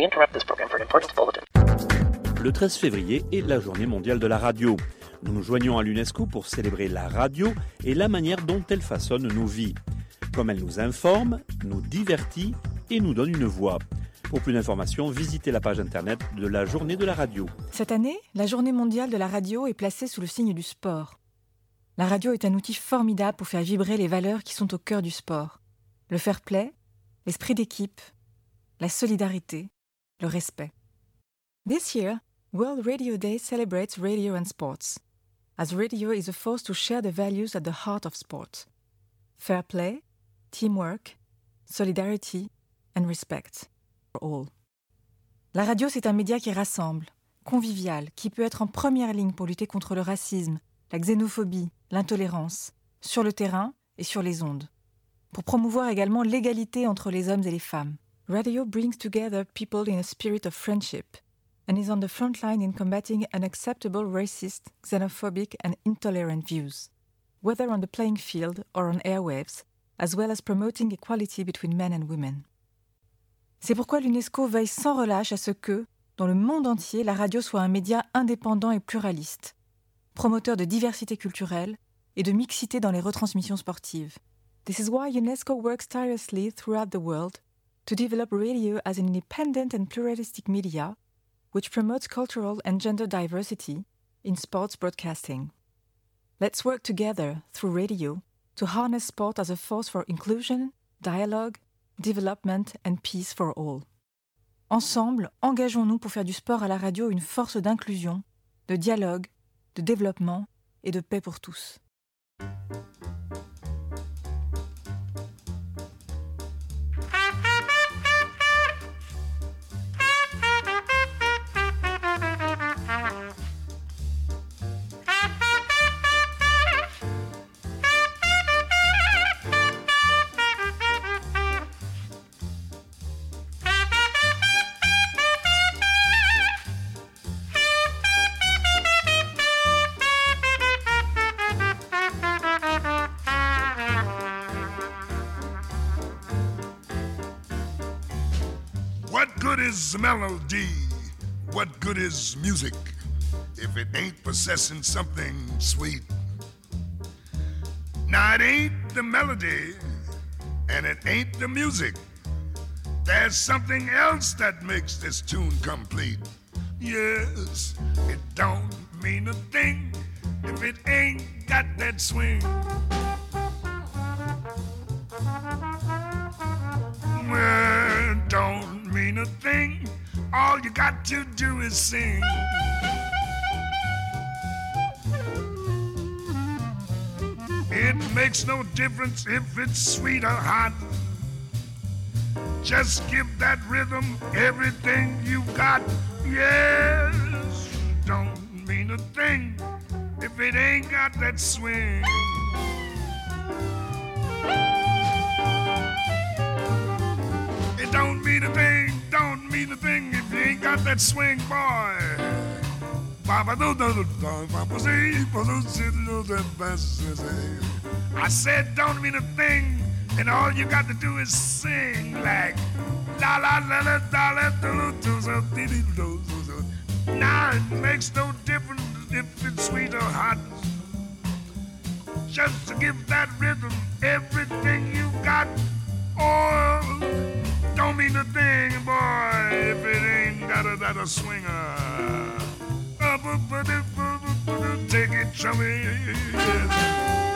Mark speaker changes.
Speaker 1: We interrupt this program for an important bulletin.
Speaker 2: Le 13 février est la journée mondiale de la radio. Nous nous joignons à l'UNESCO pour célébrer la radio et la manière dont elle façonne nos vies. Comme elle nous informe, nous divertit et nous donne une voix. Pour plus d'informations, visitez la page internet de la journée de la radio.
Speaker 3: Cette année, la journée mondiale de la radio est placée sous le signe du sport. La radio est un outil formidable pour faire vibrer les valeurs qui sont au cœur du sport. Le fair play, l'esprit d'équipe, la solidarité, le respect. This year, World Radio Day celebrates radio and sports, as radio is a force to share the values at the heart of sport fair play, teamwork, solidarity and respect for all. La radio, c'est un média qui rassemble, convivial, qui peut être en première ligne pour lutter contre le racisme, la xénophobie, l'intolérance, sur le terrain et sur les ondes, pour promouvoir également l'égalité entre les hommes et les femmes. Radio brings together people in a spirit of friendship and is on the front line in combating unacceptable racist, xenophobic, and intolerant views, whether on the playing field or on airwaves, as well as promoting equality between men and women. C'est pourquoi l'UNESCO veille sans relâche à ce que, dans le monde entier, la radio soit un média indépendant et pluraliste, promoteur de diversité culturelle et de mixité dans les retransmissions sportives. This is why UNESCO works tirelessly throughout the world to develop radio as an independent and pluralistic media which promotes cultural and gender diversity in sports broadcasting. Let's work together through radio to harness sport as a force for inclusion, dialogue, development and peace for all. Ensemble, engageons-nous pour faire du sport à la radio une force d'inclusion, de dialogue, de développement et de paix pour tous.
Speaker 4: Is melody? What good is music if it ain't possessing something sweet? Now it ain't the melody and it ain't the music. There's something else that makes this tune complete. Yes, it don't mean a thing if it ain't got that swing. Sing. It makes no difference if it's sweet or hot. Just give that rhythm everything you got. Yes, don't mean a thing if it ain't got that swing. It don't mean a thing, don't mean a thing got that swing, boy. I said don't mean a thing, and all you got to do is sing like la la la la da la do do so dee dee. Now it makes no difference if it's sweet or hot. Just to give that rhythm everything you got. Oh, don't mean a thing, boy, if it ain't got a, swinger. Take it, chummy.